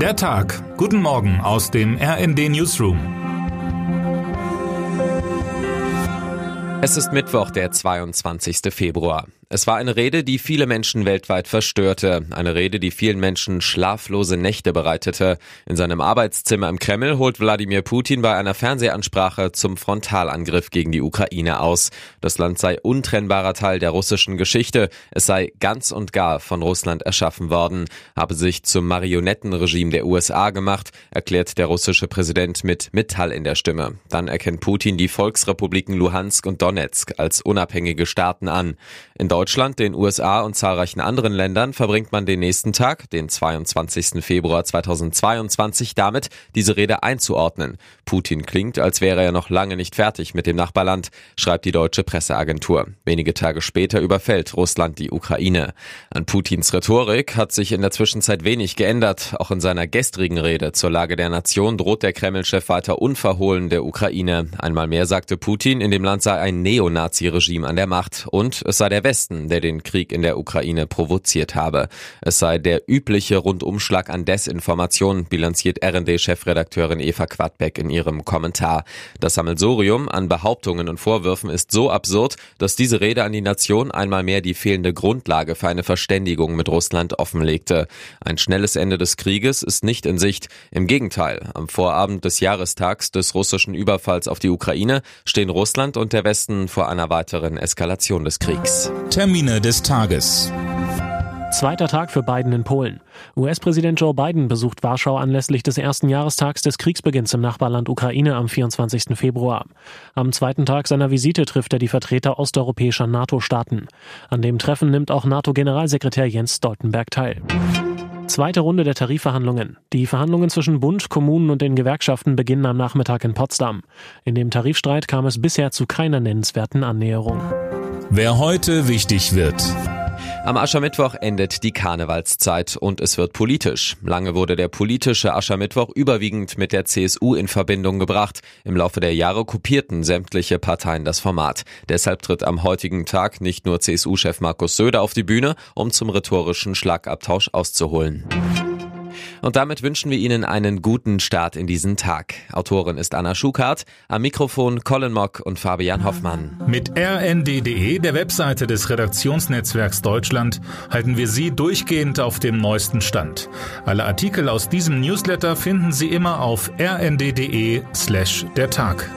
Der Tag. Guten Morgen aus dem RND Newsroom. Es ist Mittwoch, der 22. Februar. Es war eine Rede, die viele Menschen weltweit verstörte. Eine Rede, die vielen Menschen schlaflose Nächte bereitete. In seinem Arbeitszimmer im Kreml holt Wladimir Putin bei einer Fernsehansprache zum Frontalangriff gegen die Ukraine aus. Das Land sei untrennbarer Teil der russischen Geschichte. Es sei ganz und gar von Russland erschaffen worden, habe sich zum Marionettenregime der USA gemacht, erklärt der russische Präsident mit Metall in der Stimme. Dann erkennt Putin die Volksrepubliken Luhansk und Donetsk als unabhängige Staaten an. In Deutschland, den USA und zahlreichen anderen Ländern verbringt man den nächsten Tag, den 22. Februar 2022, damit, diese Rede einzuordnen. Putin klingt, als wäre er noch lange nicht fertig mit dem Nachbarland, schreibt die deutsche Presseagentur. Wenige Tage später überfällt Russland die Ukraine. An Putins Rhetorik hat sich in der Zwischenzeit wenig geändert. Auch in seiner gestrigen Rede zur Lage der Nation droht der Kreml-Chef weiter unverhohlen der Ukraine. Einmal mehr sagte Putin, in dem Land sei ein Neonazi-Regime an der Macht und es sei der Westen Westen, der den Krieg in der Ukraine provoziert habe. Es sei der übliche Rundumschlag an Desinformation, bilanziert RD-Chefredakteurin Eva Quadbeck in ihrem Kommentar. Das Sammelsurium an Behauptungen und Vorwürfen ist so absurd, dass diese Rede an die Nation einmal mehr die fehlende Grundlage für eine Verständigung mit Russland offenlegte. Ein schnelles Ende des Krieges ist nicht in Sicht. Im Gegenteil, am Vorabend des Jahrestags des russischen Überfalls auf die Ukraine stehen Russland und der Westen vor einer weiteren Eskalation des Kriegs. Termine des Tages. Zweiter Tag für Biden in Polen. US-Präsident Joe Biden besucht Warschau anlässlich des ersten Jahrestags des Kriegsbeginns im Nachbarland Ukraine am 24. Februar. Am zweiten Tag seiner Visite trifft er die Vertreter osteuropäischer NATO-Staaten. An dem Treffen nimmt auch NATO-Generalsekretär Jens Stoltenberg teil. Zweite Runde der Tarifverhandlungen. Die Verhandlungen zwischen Bund, Kommunen und den Gewerkschaften beginnen am Nachmittag in Potsdam. In dem Tarifstreit kam es bisher zu keiner nennenswerten Annäherung. Wer heute wichtig wird. Am Aschermittwoch endet die Karnevalszeit und es wird politisch. Lange wurde der politische Aschermittwoch überwiegend mit der CSU in Verbindung gebracht. Im Laufe der Jahre kopierten sämtliche Parteien das Format. Deshalb tritt am heutigen Tag nicht nur CSU-Chef Markus Söder auf die Bühne, um zum rhetorischen Schlagabtausch auszuholen. Und damit wünschen wir Ihnen einen guten Start in diesen Tag. Autorin ist Anna Schukart, am Mikrofon Colin Mock und Fabian Hoffmann. Mit rnd.de, der Webseite des Redaktionsnetzwerks Deutschland, halten wir Sie durchgehend auf dem neuesten Stand. Alle Artikel aus diesem Newsletter finden Sie immer auf rnd.de slash der Tag.